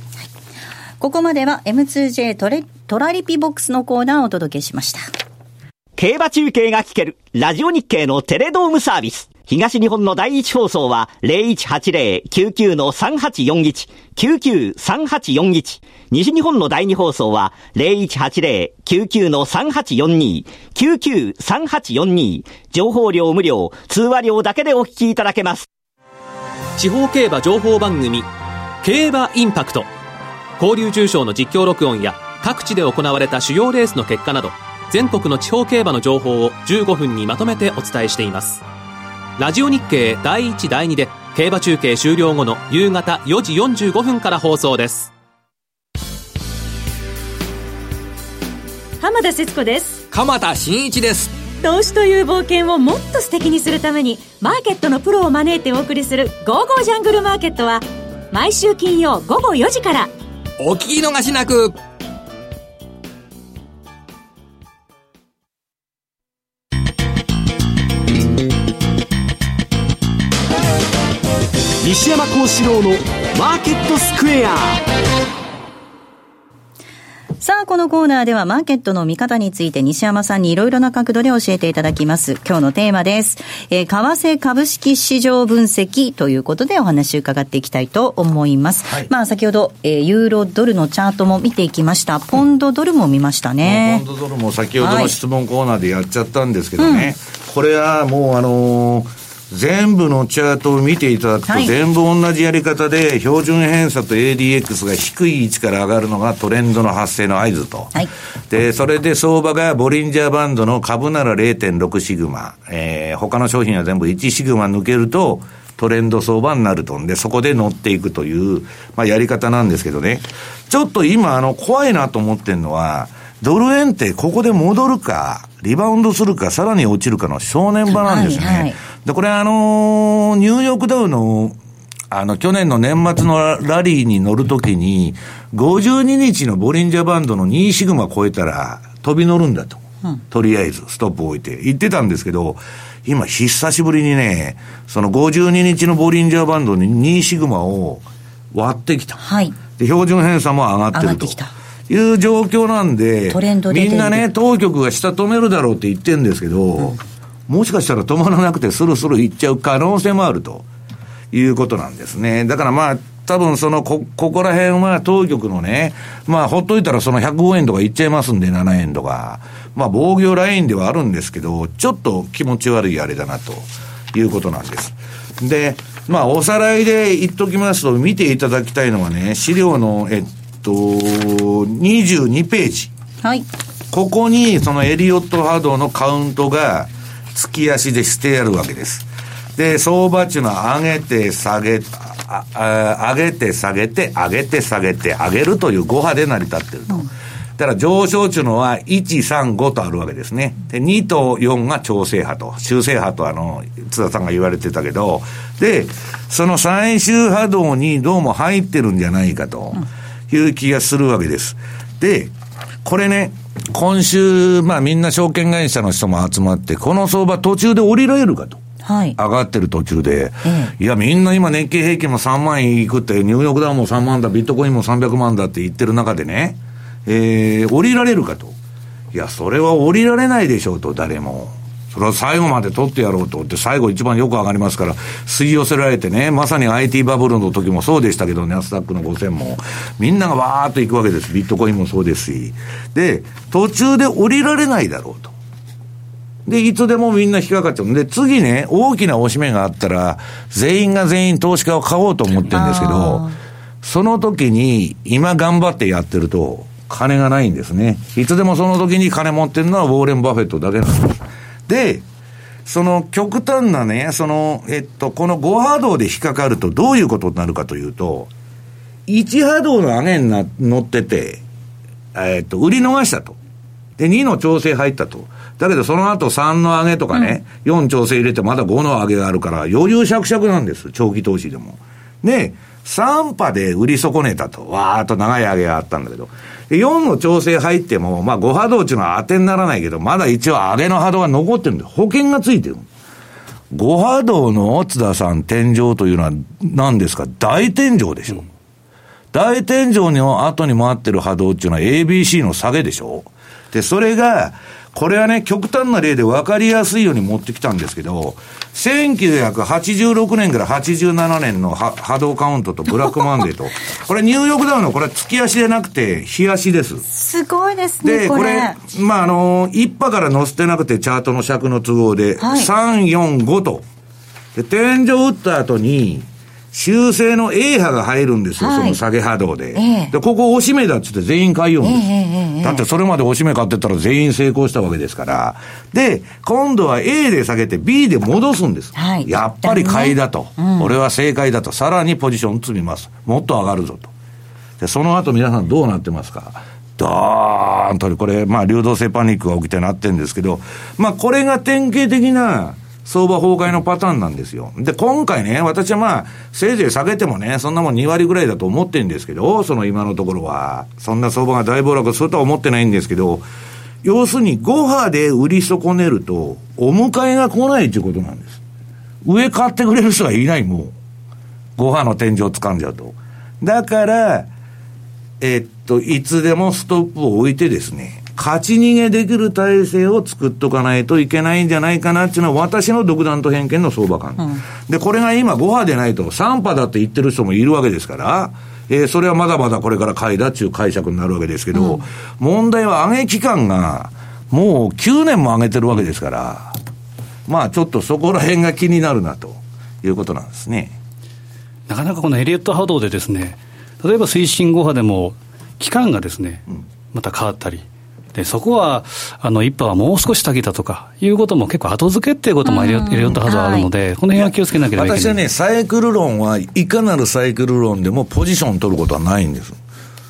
ここまでは M2J トレトラリピボックスのコーナーをお届けしました。競馬中継が聞けるラジオ日経のテレドームサービス。東日本の第一放送は0180-99-3841、99-3841。西日本の第二放送は0180-99-3842、99-3842。情報量無料、通話料だけでお聞きいただけます。地方競馬情報番組、競馬インパクト。交流重賞の実況録音や各地で行われた主要レースの結果など、全国の地方競馬の情報を15分にまとめてお伝えしています。ラジオ日経第1第2で競馬中継終了後の夕方4時45分から放送です。浜田節子です。鎌田新一です。投資という冒険をもっと素敵にするためにマーケットのプロを招いてお送りする「ゴーゴージャングルマーケット」は毎週金曜午後4時から。お聞き逃しなく西山幸四郎のマーケットスクエアさあ、このコーナーではマーケットの見方について西山さんにいろいろな角度で教えていただきます。今日のテーマです。えー、為替株式市場分析ということでお話を伺っていきたいと思います。はい、まあ、先ほど、えー、ユーロドルのチャートも見ていきました。ポンドドルも見ましたね。ポンドドルも先ほどの質問コーナーでやっちゃったんですけどね。はいうん、これはもうあのー全部のチャートを見ていただくと、全部同じやり方で、標準偏差と ADX が低い位置から上がるのがトレンドの発生の合図と。はい、で、それで相場がボリンジャーバンドの株なら0.6シグマ、えー、他の商品は全部1シグマ抜けると、トレンド相場になるとんで、そこで乗っていくという、まあ、やり方なんですけどね。ちょっと今、あの、怖いなと思ってるのは、ドル円ってここで戻るか、リバウンドするか、さらに落ちるかの正念場なんですね。はいはい、で、これあのー、ニューヨークダウの、あの、去年の年末のラリーに乗るときに、52日のボリンジャーバンドの2シグマ超えたら飛び乗るんだと。うん、とりあえず、ストップを置いて。言ってたんですけど、今、久しぶりにね、その52日のボリンジャーバンドに2シグマを割ってきた。はい。で、標準偏差も上がってると。いう状況なんで、みんなね、当局が下止めるだろうって言ってるんですけど、うんもしかしたら止まらなくてスルスル行っちゃう可能性もあるということなんですね。だからまあ、多分そのこ、ここら辺は当局のね、まあほっといたらその105円とかいっちゃいますんで、7円とか。まあ防御ラインではあるんですけど、ちょっと気持ち悪いあれだなということなんです。で、まあおさらいで言っときますと、見ていただきたいのはね、資料の、えっと、22ページ。はい。ここにそのエリオット波動のカウントが、月足でしてやるわけです。で、相場っていうのは上げて下げ、ああ上げて下げて、上げて下げて、上げるという5波で成り立ってると。うんだから上昇っていうのは1、3、5とあるわけですね。で、2と4が調整波と、修正波とあの、津田さんが言われてたけど、で、その最終波動にどうも入ってるんじゃないかという気がするわけです。で、これね、今週、まあみんな証券会社の人も集まって、この相場途中で降りられるかと。はい、上がってる途中で、ええ、いや、みんな今、年金平均も3万円いくって、ニューヨークダウンも3万だ、ビットコインも300万だって言ってる中でね、えー、降りられるかと。いや、それは降りられないでしょうと、誰も。それは最後まで取ってやろうとって、最後一番よく上がりますから、吸い寄せられてね、まさに IT バブルの時もそうでしたけどね、アスタックの5000も。みんながわーっと行くわけです。ビットコインもそうですし。で、途中で降りられないだろうと。で、いつでもみんな引っかかっちゃう。で、次ね、大きな押し目があったら、全員が全員投資家を買おうと思ってるんですけど、その時に、今頑張ってやってると、金がないんですね。いつでもその時に金持ってるのはウォーレン・バフェットだけなんです。で、その極端なね、その、えっと、この5波動で引っかかるとどういうことになるかというと、1波動の上げにな乗ってて、えっと、売り逃したと。で、2の調整入ったと。だけどその後3の上げとかね、うん、4調整入れてまだ5の上げがあるから、余裕しゃくしゃくなんです。長期投資でも。で、3波で売り損ねたと。わーっと長い上げがあったんだけど。4の調整入っても、まあ5波動っていうのは当てにならないけど、まだ一応上げの波動が残ってるんで、保険がついてる。5波動の津田さん天井というのは何ですか？大天井でしょ。うん、大天井の後に回ってる波動っていうのは ABC の下げでしょ。で、それが、これはね、極端な例で分かりやすいように持ってきたんですけど、1986年から87年の波動カウントとブラックマンデーと、これニューヨークダウンのこれ月足でなくて日足です。すごいですね、で、これ、まあ、あの、一波から載せてなくてチャートの尺の都合で、はい、3、4、5と。で、天井打った後に、修正の A 波が入るんですよ、はい、その下げ波動で。えー、で、ここ押し目だっつって全員買いようんです、えー、だってそれまで押し目買ってったら全員成功したわけですから。で、今度は A で下げて B で戻すんです。はい、やっぱり買いだと、ねうん。これは正解だと。さらにポジション積みます。もっと上がるぞと。で、その後皆さんどうなってますか？ドーンと、これ、まあ、流動性パニックが起きてなってるんですけど、まあ、これが典型的な、相場崩壊のパターンなんですよ。で、今回ね、私はまあ、せいぜい下げてもね、そんなもん2割ぐらいだと思ってるんですけど、その今のところは、そんな相場が大暴落するとは思ってないんですけど、要するに5波で売り損ねると、お迎えが来ないということなんです。上買ってくれる人がいない、もう。5波の天井を掴んじゃうと。だから、えっと、いつでもストップを置いてですね、勝ち逃げできる体制を作っとかないといけないんじゃないかなっていうのは私の独断と偏見の相場感。うん、で、これが今5波でないと3波だって言ってる人もいるわけですから、えー、それはまだまだこれから買いだっていう解釈になるわけですけど、うん、問題は上げ期間がもう9年も上げてるわけですから、まあちょっとそこら辺が気になるなということなんですね。なかなかこのエリオット波動でですね、例えば推進5波でも期間がですね、また変わったり、でそこはあの一波はもう少し下げたとかいうことも結構後付けっていうこともエリオット波動あるので、はい、この辺は気をつけなければいけない。私はね、サイクル論はいかなるサイクル論でもポジション取ることはないんです。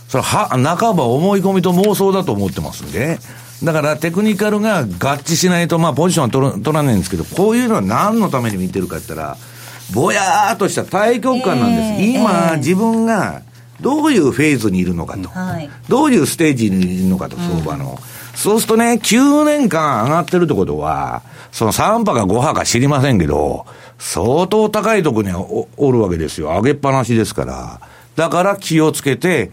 それは半ば思い込みと妄想だと思ってますんで、だからテクニカルが合致しないと、まあ、ポジションは取ら取らないんですけど、こういうのは何のために見てるかって言ったら、ぼやーっとした対極感なんです。えー、今、えー、自分がどういうフェーズにいるのかと、はい、どういうステージにいるのかと、相場の。うんそうするとね、9年間上がってるってことは、その3波か5波か知りませんけど、相当高いとこにおおるわけですよ。上げっぱなしですから。だから気をつけて、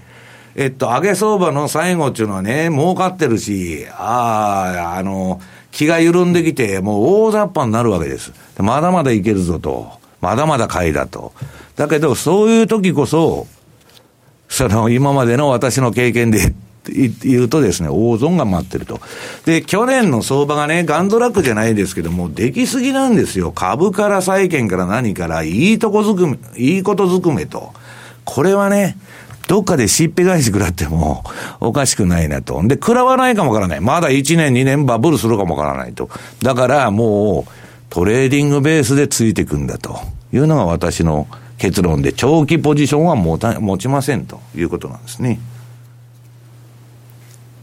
えっと、上げ相場の最後っていうのはね、儲かってるし、ああ、あの、気が緩んできて、もう大雑把になるわけです。まだまだいけるぞと。まだまだ買いだと。だけど、そういう時こそ、その、今までの私の経験で言うとですね、大損が待ってると。で、去年の相場がね、ガンドラックじゃないですけども、できすぎなんですよ。株から債券から何から、いいとこずくめ、いいことずくめと。これはね、どっかでしっぺ返し食らってもおかしくないなと。で、食らわないかもわからない。まだ1年2年バブルするかもわからないと。だからもうトレーディングベースでついていくんだというのが私の結論で、長期ポジションは持た持ちませんということなんですね。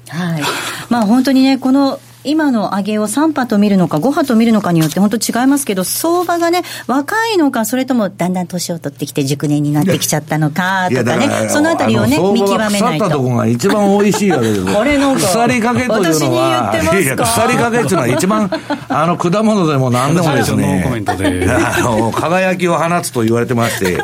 はい。まあ本当にね、この今の上げを3波と見るのか5波と見るのかによって本当違いますけど、相場がね、若いのか、それともだんだん年を取ってきて熟年になってきちゃったのかとかね、そのあたりをね、見極めないと。腐ったとこが一番美味しいわけです これなんか、腐りかけというのは、いや、腐りかけっていうのは一番、あの、果物でも何でもですね、あの、輝きを放つと言われてまして、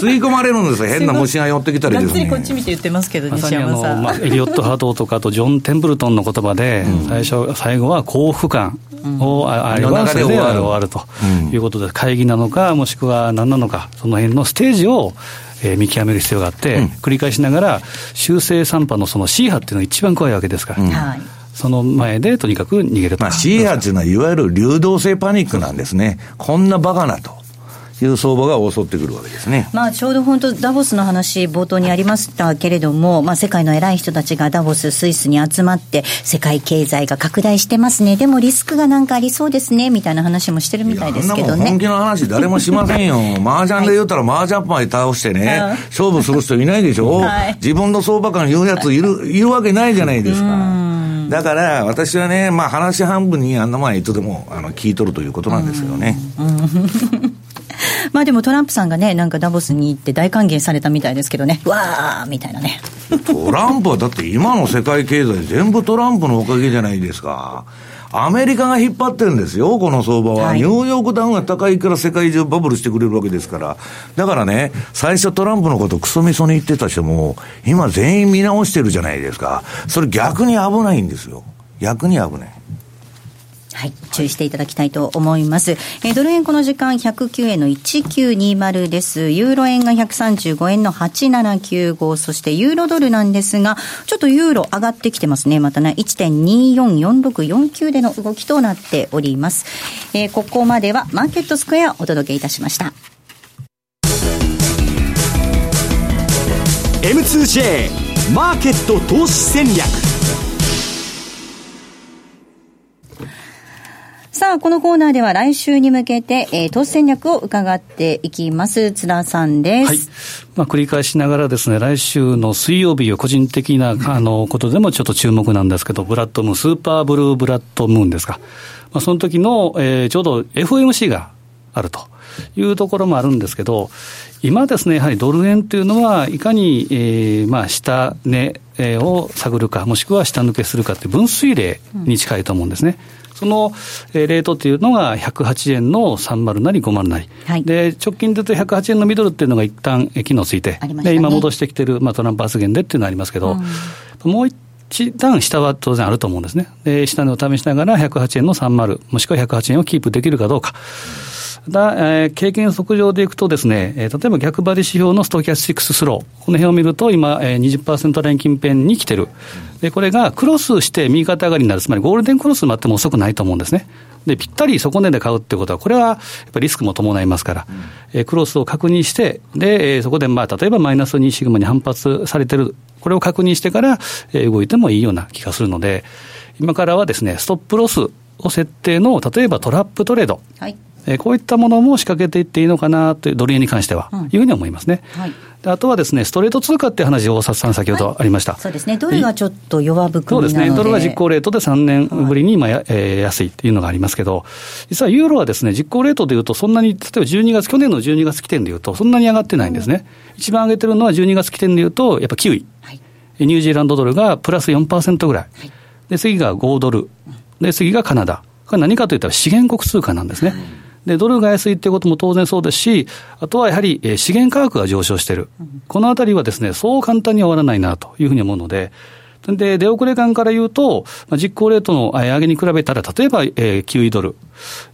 吸い込まれるんですよ、変な虫が寄ってきたりですね。こっち見て言ってますけど、西山さん。まあ、エリオット・ハートとか、あとジョン・テンプルトンの言葉で、最初、最後は幸福感を、うん、あれはそれで終わるということで、会議なのか、もしくは何なのか、その辺のステージを、えー、見極める必要があって、うん、繰り返しながら、修正3波のその C 波っていうのが一番怖いわけですから。うんその前でとにかく逃げると。まあ C 波っていうのは、いわゆる流動性パニックなんですね。こんなバカなと。いう相場が襲ってくるわけですね。まあ、ちょうど本当、ダボスの話、冒頭にありましたけれども、まあ、世界の偉い人たちがダボス、スイスに集まって、世界経済が拡大してますね、でもリスクがなんかありそうですね、みたいな話もしてるみたいですけどね。本気の話、誰もしませんよ。麻雀で言ったら、麻雀牌倒してね、勝負する人いないでしょ。はい、自分の相場感言うやついる、いるわけないじゃないですか。だから、私はね、まあ、話半分にあんな前いつでもあの聞いとるということなんですよね。まあでもトランプさんがね、なんかダボスに行って大歓迎されたみたいですけどね、わーみたいなね。トランプはだって今の世界経済全部トランプのおかげじゃないですか。アメリカが引っ張ってるんですよ、この相場は。はい、ニューヨークダウンが高いから世界中バブルしてくれるわけですから。だからね、最初トランプのことクソみそに言ってた人も、今全員見直してるじゃないですか。それ逆に危ないんですよ。逆に危ない。はい、注意していただきたいと思います。えー、ドル円この時間109円の1920です。ユーロ円が135円の8795、そしてユーロドルなんですが、ちょっとユーロ上がってきてますね。またね、1.244649での動きとなっております。えー、ここまではマーケットスクエアお届けいたしました。M2J マーケット投資戦略ささあ、このコーナーでは来週に向けて、えー、投資戦略を伺っていきます。津田さんです。はい。まあ、繰り返しながらですね、来週の水曜日は個人的な、あの、ことでもちょっと注目なんですけど、ブラッドムーン、スーパーブルーブラッドムーンですか。まあ、その時の、えー、ちょうど FOMC があるというところもあるんですけど、今ですね、やはりドル円というのは、いかに、えー、まあ、下値を探るか、もしくは下抜けするかって分水嶺に近いと思うんですね。うんそのレートっていうのが108円の30なり50なり、はい、で直近で言うと108円のミドルっていうのが一旦機能ついて、ね、で今戻してきてる、まあ、トランプ発言でっていうのはありますけど、うん、もう一段下は当然あると思うんですね。で、下値を試しながら108円の30、もしくは108円をキープできるかどうか。だ、えー、経験則上でいくとですね、えー、例えば逆張り指標のストキャスティクススロー、この辺を見ると今、えー、20%ライン近辺に来てる。で、これがクロスして右肩上がりになる、つまりゴールデンクロスもあっても遅くないと思うんですね。で、ぴったり底値で買うってことは、これはやっぱりリスクも伴いますから、うん、えー、クロスを確認して、で、えー、そこでまあ、例えばマイナス2シグマに反発されてる、これを確認してから、えー、動いてもいいような気がするので、今からはですね、ストップロスを設定の、例えばトラップトレード。はいえー、こういったものも仕掛けていっていいのかなという、ドル円に関しては、うん、いうふうに思いますね。はい。あとはですね、ストレート通貨って話、大札さん、先ほどありました、はい、そうですね、ドルがちょっと弱含そうですね、ドルが実行レートで3年ぶりに今や、えー、安いっていうのがありますけど、実はユーロはですね、実行レートでいうと、そんなに、例えば12月、去年の12月起点でいうと、そんなに上がってないんですね。うん、一番上げてるのは12月起点でいうと、やっぱキウイ、はい、ニュージーランドドルがプラス4%ぐらい、はい、で次が5ドル、で次がカナダ、これ何かといったら資源国通貨なんですね。うんで、ドルが安いっていうことも当然そうですし、あとはやはり、え資源価格が上昇している。このあたりはですね、そう簡単に終わらないなというふうに思うので、で、出遅れ感から言うと、まあ、実行レートの上げに比べたら、例えば、えー、9位ドル、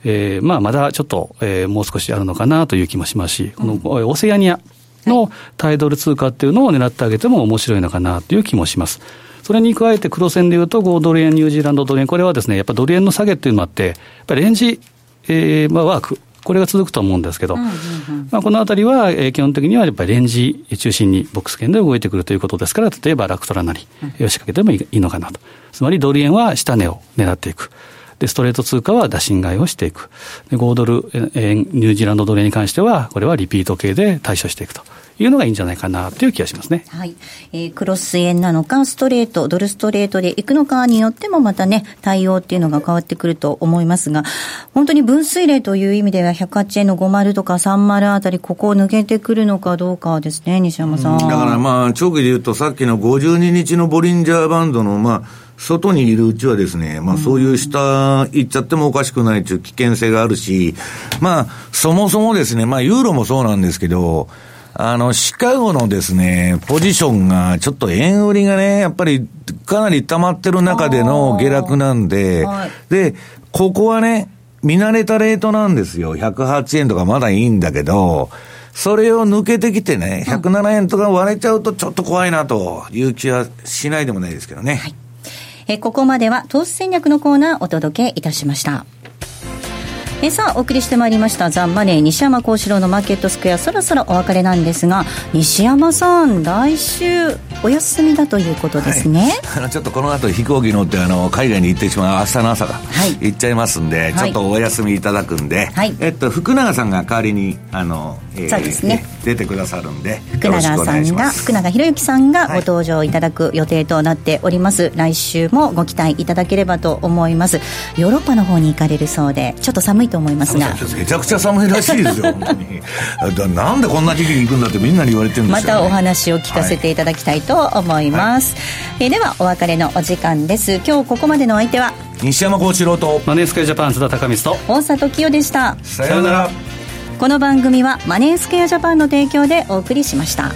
えー、まあ、まだちょっと、えー、もう少しあるのかなという気もしますし、このオセアニアの対ドル通貨っていうのを狙ってあげても面白いのかなという気もします。それに加えて黒線でいうと、5ドル円、ニュージーランドドル円、これはですね、やっぱドル円の下げっていうのもあって、やっぱりレンジえーまあ、ワーク、これが続くと思うんですけど、まあ、このあたりは、えー、基本的にはやっぱりレンジ中心にボックス圏で動いてくるということですから、例えばラクトラなり、仕掛けてもいいのかなと。つまりドル円は下値を狙っていく。で、ストレート通貨は打診買いをしていく。で、5ドル円、ニュージーランドドル円に関しては、これはリピート系で対処していくと。いうのがいいんじゃないかなという気がしますね。はい。えー、クロス円なのか、ストレート、ドルストレートでいくのかによってもまたね、対応っていうのが変わってくると思いますが、本当に分水嶺という意味では108円の50とか30あたり、ここを抜けてくるのかどうかはですね、西山さん。だからまあ、長期で言うとさっきの52日のボリンジャーバンドのまあ、外にいるうちはですね、まあそういう下行っちゃってもおかしくないという危険性があるし、まあそもそもですね、まあユーロもそうなんですけど、あの、シカゴのですね、ポジションが、ちょっと円売りがね、やっぱりかなり溜まってる中での下落なんで、はい、で、ここはね、見慣れたレートなんですよ。108円とかまだいいんだけど、それを抜けてきてね、107円とか割れちゃうとちょっと怖いなという気はしないでもないですけどね。はい、えここまでは投資戦略のコーナーお届けいたしました。えさあお送りしてまいりましたザ・マネー西山幸四郎のマーケットスクエアそろそろお別れなんですが西山さん来週お休みだということですね、はい、あのちょっとこの後飛行機乗ってあの海外に行ってしまう明日の朝が、はい、行っちゃいますんで、ちょっとお休みいただくんで、はい、えっと、福永さんが代わりにあの、えー、そうですね。出てくださるんで福永さんが福永博之さんがご登場いただく予定となっております、来週もご期待いただければと思います。ヨーロッパの方に行かれるそうでちょっと寒いと思いますが。めちゃくちゃ寒いらしいですよ 本当に。なんでこんな時期に行くんだってみんなに言われてるんですよ、ね、またお話を聞かせていただきたいと思います、はい。えー、ではお別れのお時間です。今日ここまでのお相手は？西山幸四郎とマネースクエアジャパン津田隆光と大里清でした。さようならこの番組はマネースケアジャパンの提供でお送りしました。